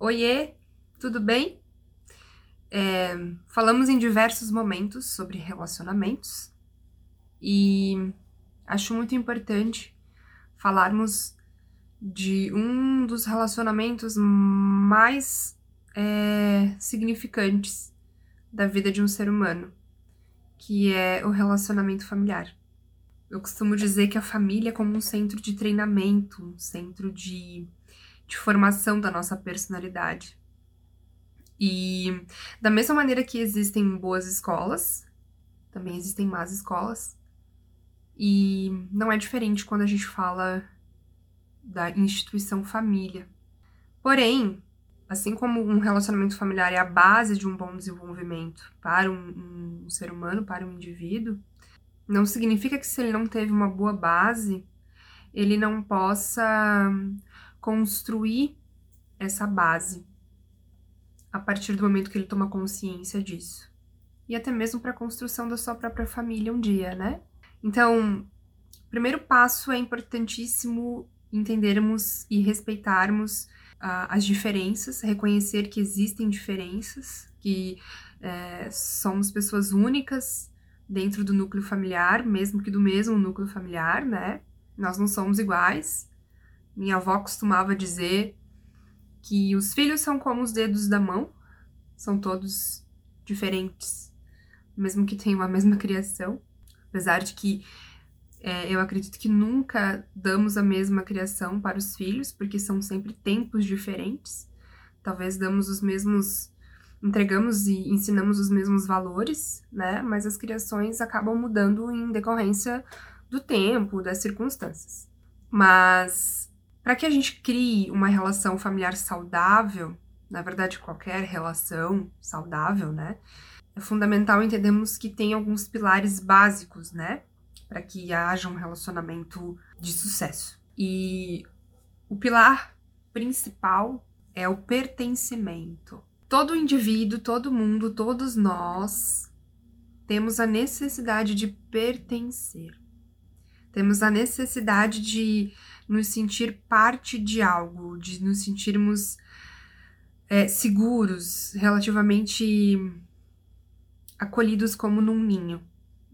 Oiê, tudo bem? É, falamos em diversos momentos sobre relacionamentos e acho muito importante falarmos de um dos relacionamentos mais é, significantes da vida de um ser humano, que é o relacionamento familiar. Eu costumo dizer que a família é como um centro de treinamento, um centro de de formação da nossa personalidade. E da mesma maneira que existem boas escolas, também existem más escolas. E não é diferente quando a gente fala da instituição família. Porém, assim como um relacionamento familiar é a base de um bom desenvolvimento para um, um ser humano, para um indivíduo, não significa que se ele não teve uma boa base, ele não possa construir essa base a partir do momento que ele toma consciência disso. E até mesmo para a construção da sua própria família um dia, né? Então, o primeiro passo é importantíssimo entendermos e respeitarmos uh, as diferenças, reconhecer que existem diferenças, que é, somos pessoas únicas dentro do núcleo familiar, mesmo que do mesmo núcleo familiar, né? Nós não somos iguais, minha avó costumava dizer que os filhos são como os dedos da mão, são todos diferentes, mesmo que tenham a mesma criação. Apesar de que é, eu acredito que nunca damos a mesma criação para os filhos, porque são sempre tempos diferentes. Talvez damos os mesmos. entregamos e ensinamos os mesmos valores, né? Mas as criações acabam mudando em decorrência do tempo, das circunstâncias. Mas para que a gente crie uma relação familiar saudável, na verdade, qualquer relação saudável, né? É fundamental entendermos que tem alguns pilares básicos, né? Para que haja um relacionamento de sucesso. E o pilar principal é o pertencimento. Todo indivíduo, todo mundo, todos nós temos a necessidade de pertencer. Temos a necessidade de nos sentir parte de algo, de nos sentirmos é, seguros, relativamente acolhidos como num ninho.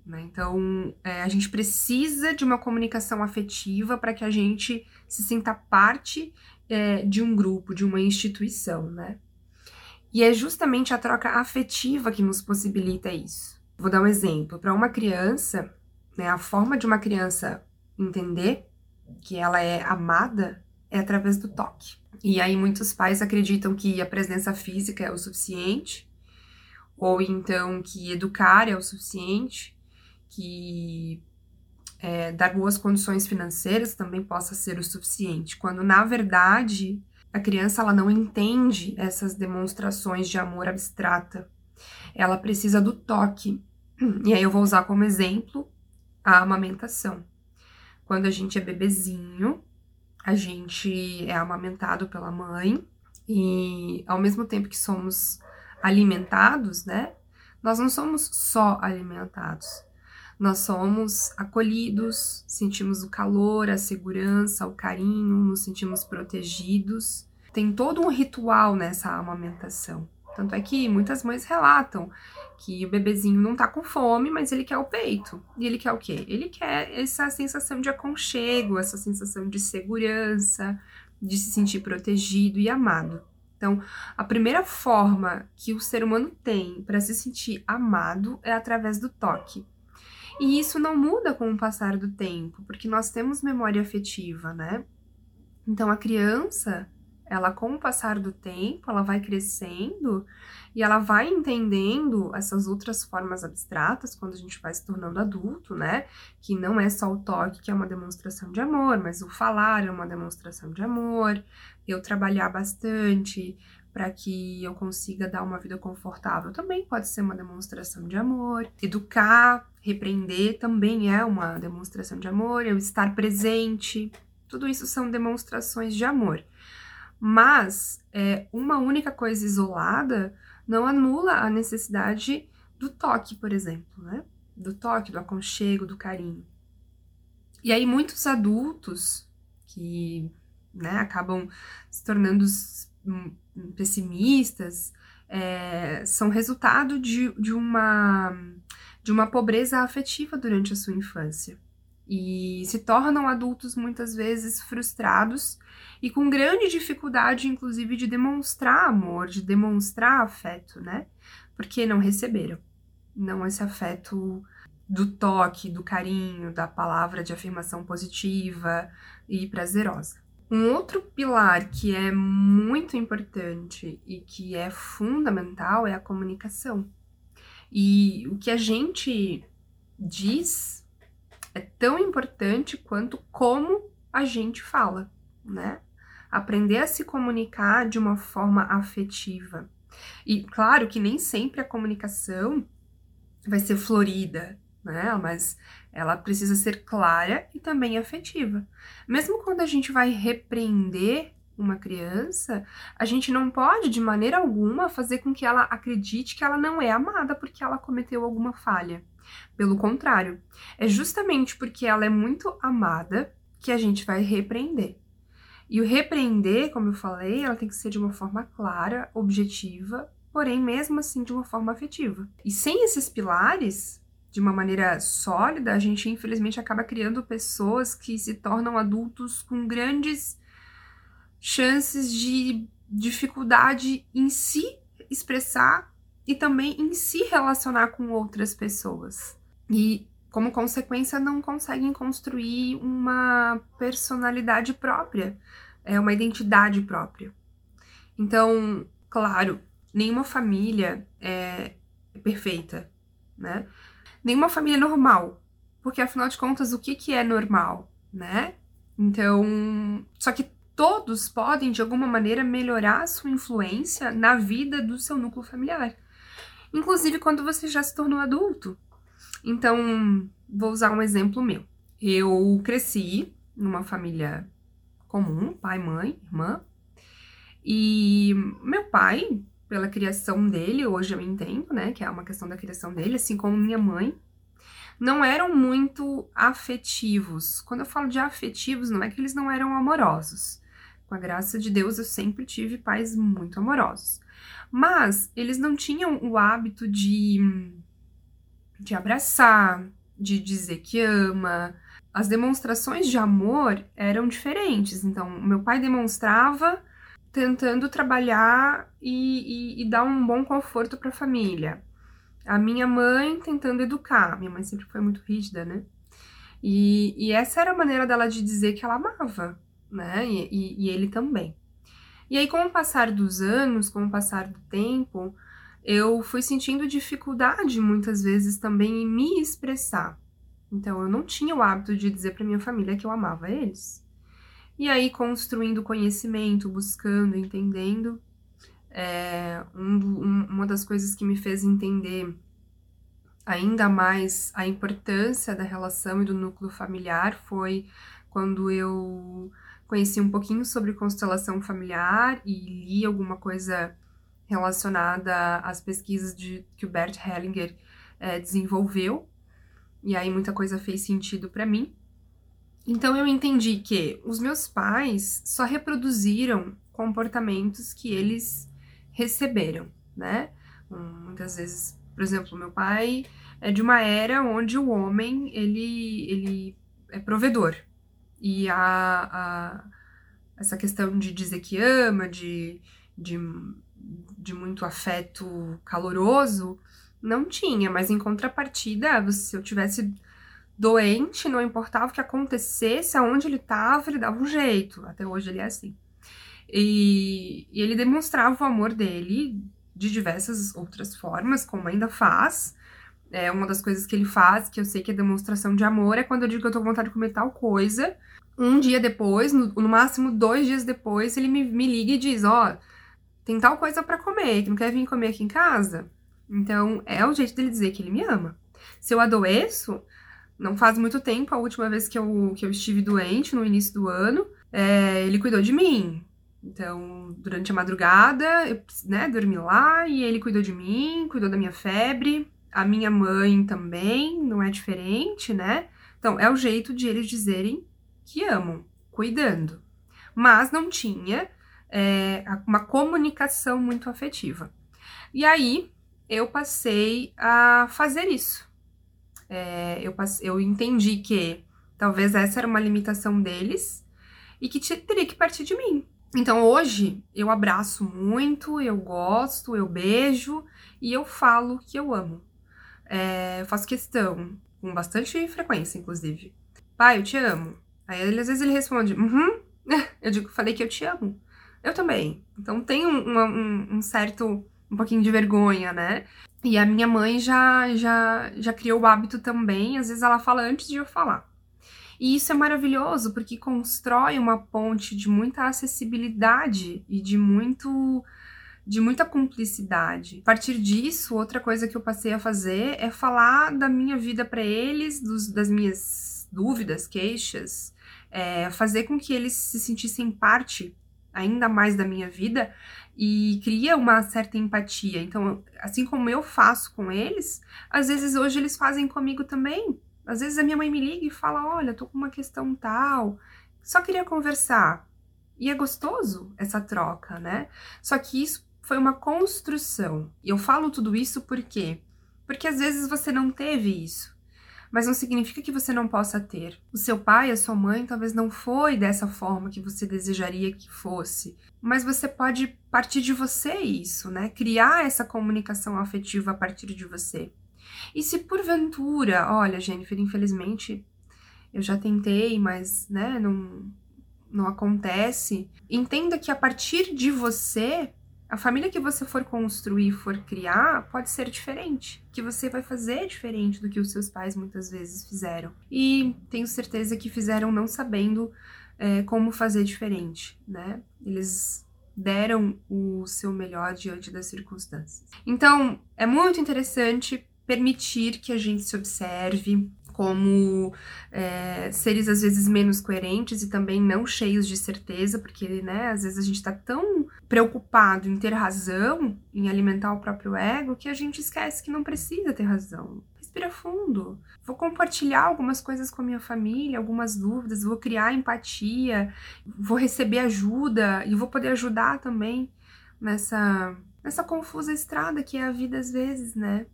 Né? Então, é, a gente precisa de uma comunicação afetiva para que a gente se sinta parte é, de um grupo, de uma instituição, né? E é justamente a troca afetiva que nos possibilita isso. Vou dar um exemplo. Para uma criança, né, a forma de uma criança entender que ela é amada é através do toque. E aí muitos pais acreditam que a presença física é o suficiente, ou então que educar é o suficiente, que é, dar boas condições financeiras também possa ser o suficiente, quando na verdade a criança ela não entende essas demonstrações de amor abstrata. Ela precisa do toque. E aí eu vou usar como exemplo a amamentação. Quando a gente é bebezinho, a gente é amamentado pela mãe e ao mesmo tempo que somos alimentados, né? Nós não somos só alimentados. Nós somos acolhidos, sentimos o calor, a segurança, o carinho, nos sentimos protegidos. Tem todo um ritual nessa amamentação. Tanto é que muitas mães relatam que o bebezinho não tá com fome, mas ele quer o peito. E ele quer o quê? Ele quer essa sensação de aconchego, essa sensação de segurança, de se sentir protegido e amado. Então, a primeira forma que o ser humano tem para se sentir amado é através do toque. E isso não muda com o passar do tempo, porque nós temos memória afetiva, né? Então, a criança, ela com o passar do tempo, ela vai crescendo e ela vai entendendo essas outras formas abstratas quando a gente vai se tornando adulto, né? Que não é só o toque que é uma demonstração de amor, mas o falar é uma demonstração de amor, eu trabalhar bastante para que eu consiga dar uma vida confortável também pode ser uma demonstração de amor. Educar, repreender também é uma demonstração de amor, eu estar presente, tudo isso são demonstrações de amor. Mas é, uma única coisa isolada não anula a necessidade do toque, por exemplo, né? Do toque, do aconchego, do carinho. E aí muitos adultos que né, acabam se tornando pessimistas, é, são resultado de, de, uma, de uma pobreza afetiva durante a sua infância. E se tornam adultos muitas vezes frustrados e com grande dificuldade, inclusive, de demonstrar amor, de demonstrar afeto, né? Porque não receberam. Não esse afeto do toque, do carinho, da palavra de afirmação positiva e prazerosa. Um outro pilar que é muito importante e que é fundamental é a comunicação. E o que a gente diz é tão importante quanto como a gente fala, né? Aprender a se comunicar de uma forma afetiva. E claro que nem sempre a comunicação vai ser florida, né? Mas ela precisa ser clara e também afetiva. Mesmo quando a gente vai repreender uma criança, a gente não pode de maneira alguma fazer com que ela acredite que ela não é amada porque ela cometeu alguma falha. Pelo contrário, é justamente porque ela é muito amada que a gente vai repreender. E o repreender, como eu falei, ela tem que ser de uma forma clara, objetiva, porém mesmo assim de uma forma afetiva. E sem esses pilares, de uma maneira sólida, a gente infelizmente acaba criando pessoas que se tornam adultos com grandes chances de dificuldade em se expressar e também em se relacionar com outras pessoas. E, como consequência, não conseguem construir uma personalidade própria, é uma identidade própria. Então, claro, nenhuma família é perfeita, né? nenhuma família normal. Porque afinal de contas, o que, que é normal, né? Então, só que todos podem de alguma maneira melhorar sua influência na vida do seu núcleo familiar. Inclusive quando você já se tornou adulto. Então, vou usar um exemplo meu. Eu cresci numa família comum, pai, mãe, irmã. E meu pai pela criação dele, hoje eu entendo, né, que é uma questão da criação dele, assim como minha mãe, não eram muito afetivos. Quando eu falo de afetivos, não é que eles não eram amorosos. Com a graça de Deus, eu sempre tive pais muito amorosos. Mas eles não tinham o hábito de, de abraçar, de dizer que ama. As demonstrações de amor eram diferentes. Então, meu pai demonstrava tentando trabalhar e, e, e dar um bom conforto para a família. A minha mãe tentando educar. Minha mãe sempre foi muito rígida, né? E, e essa era a maneira dela de dizer que ela amava, né? E, e, ele também. E aí, com o passar dos anos, com o passar do tempo, eu fui sentindo dificuldade muitas vezes também em me expressar. Então, eu não tinha o hábito de dizer para minha família que eu amava eles. E aí, construindo conhecimento, buscando, entendendo. É, um, um, uma das coisas que me fez entender ainda mais a importância da relação e do núcleo familiar foi quando eu conheci um pouquinho sobre constelação familiar e li alguma coisa relacionada às pesquisas de, que o Bert Hellinger é, desenvolveu. E aí muita coisa fez sentido para mim. Então eu entendi que os meus pais só reproduziram comportamentos que eles receberam, né? Muitas vezes, por exemplo, meu pai é de uma era onde o homem ele, ele é provedor e a, a essa questão de dizer que ama, de, de, de muito afeto caloroso, não tinha, mas em contrapartida, se eu tivesse doente, não importava o que acontecesse, aonde ele estava, ele dava um jeito. Até hoje ele é assim. E, e, ele demonstrava o amor dele de diversas outras formas, como ainda faz. É uma das coisas que ele faz, que eu sei que é demonstração de amor, é quando eu digo que eu tô com vontade de comer tal coisa. Um dia depois, no, no máximo dois dias depois, ele me, me liga e diz: Ó, oh, tem tal coisa para comer, que não quer vir comer aqui em casa? Então, é o jeito dele dizer que ele me ama. Se eu adoeço, não faz muito tempo, a última vez que eu, que eu estive doente, no início do ano, é, ele cuidou de mim. Então, durante a madrugada, eu né, dormi lá e ele cuidou de mim, cuidou da minha febre. A minha mãe também, não é diferente, né? Então, é o jeito de eles dizerem que amam, cuidando. Mas não tinha é, uma comunicação muito afetiva. E aí eu passei a fazer isso. É, eu, passei, eu entendi que talvez essa era uma limitação deles e que teria que partir de mim. Então hoje eu abraço muito, eu gosto, eu beijo e eu falo que eu amo. É, eu faço questão, com bastante frequência, inclusive. Pai, eu te amo. Aí ele, às vezes ele responde, uhum. Eu digo, falei que eu te amo. Eu também. Então tem um, um, um certo, um pouquinho de vergonha, né? E a minha mãe já, já, já criou o hábito também, às vezes ela fala antes de eu falar. E isso é maravilhoso, porque constrói uma ponte de muita acessibilidade e de muito de muita cumplicidade. A partir disso, outra coisa que eu passei a fazer é falar da minha vida para eles, dos, das minhas dúvidas, queixas, é, fazer com que eles se sentissem parte ainda mais da minha vida e cria uma certa empatia. Então, assim como eu faço com eles, às vezes hoje eles fazem comigo também. Às vezes a minha mãe me liga e fala: Olha, tô com uma questão tal, só queria conversar. E é gostoso essa troca, né? Só que isso foi uma construção. E eu falo tudo isso por quê? Porque às vezes você não teve isso. Mas não significa que você não possa ter. O seu pai, a sua mãe, talvez não foi dessa forma que você desejaria que fosse. Mas você pode partir de você isso, né? Criar essa comunicação afetiva a partir de você. E se porventura, olha, Jennifer, infelizmente eu já tentei, mas, né, não, não acontece. Entenda que a partir de você, a família que você for construir, for criar, pode ser diferente. Que você vai fazer diferente do que os seus pais muitas vezes fizeram. E tenho certeza que fizeram não sabendo é, como fazer diferente, né? Eles deram o seu melhor diante das circunstâncias. Então, é muito interessante permitir que a gente se observe como é, seres às vezes menos coerentes e também não cheios de certeza, porque né, às vezes a gente está tão preocupado em ter razão, em alimentar o próprio ego, que a gente esquece que não precisa ter razão. Respira fundo. Vou compartilhar algumas coisas com a minha família, algumas dúvidas, vou criar empatia, vou receber ajuda e vou poder ajudar também nessa nessa confusa estrada que é a vida às vezes, né?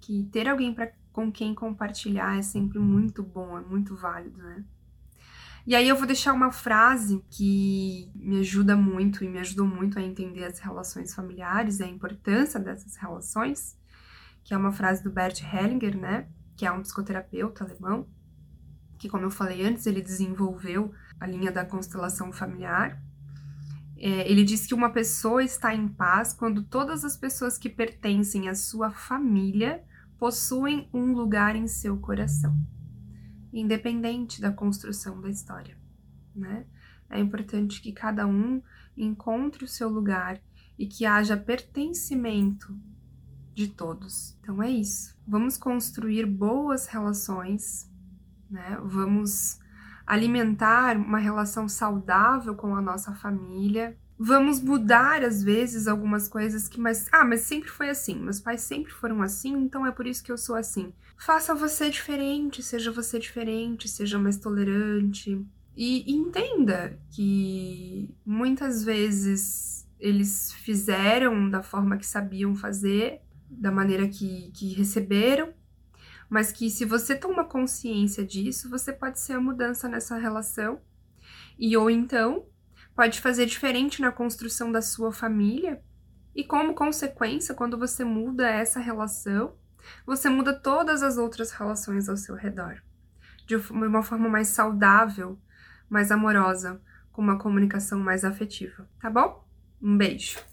que ter alguém pra, com quem compartilhar é sempre muito bom, é muito válido, né? E aí eu vou deixar uma frase que me ajuda muito e me ajudou muito a entender as relações familiares e a importância dessas relações, que é uma frase do Bert Hellinger, né? Que é um psicoterapeuta alemão, que, como eu falei antes, ele desenvolveu a linha da constelação familiar. É, ele diz que uma pessoa está em paz quando todas as pessoas que pertencem à sua família possuem um lugar em seu coração, independente da construção da história, né? É importante que cada um encontre o seu lugar e que haja pertencimento de todos. Então é isso. Vamos construir boas relações, né? Vamos alimentar uma relação saudável com a nossa família, vamos mudar às vezes algumas coisas que mas ah, mas sempre foi assim, meus pais sempre foram assim, então é por isso que eu sou assim. Faça você diferente, seja você diferente, seja mais tolerante e, entenda que muitas vezes eles fizeram da forma que sabiam fazer, da maneira que, que receberam, mas que se você toma consciência disso, você pode ser a mudança nessa relação. E ou então pode fazer diferente na construção da sua família, e como consequência, quando você muda essa relação, você muda todas as outras relações ao seu redor. De uma forma mais saudável, mais amorosa, com uma comunicação mais afetiva, tá bom? Um beijo!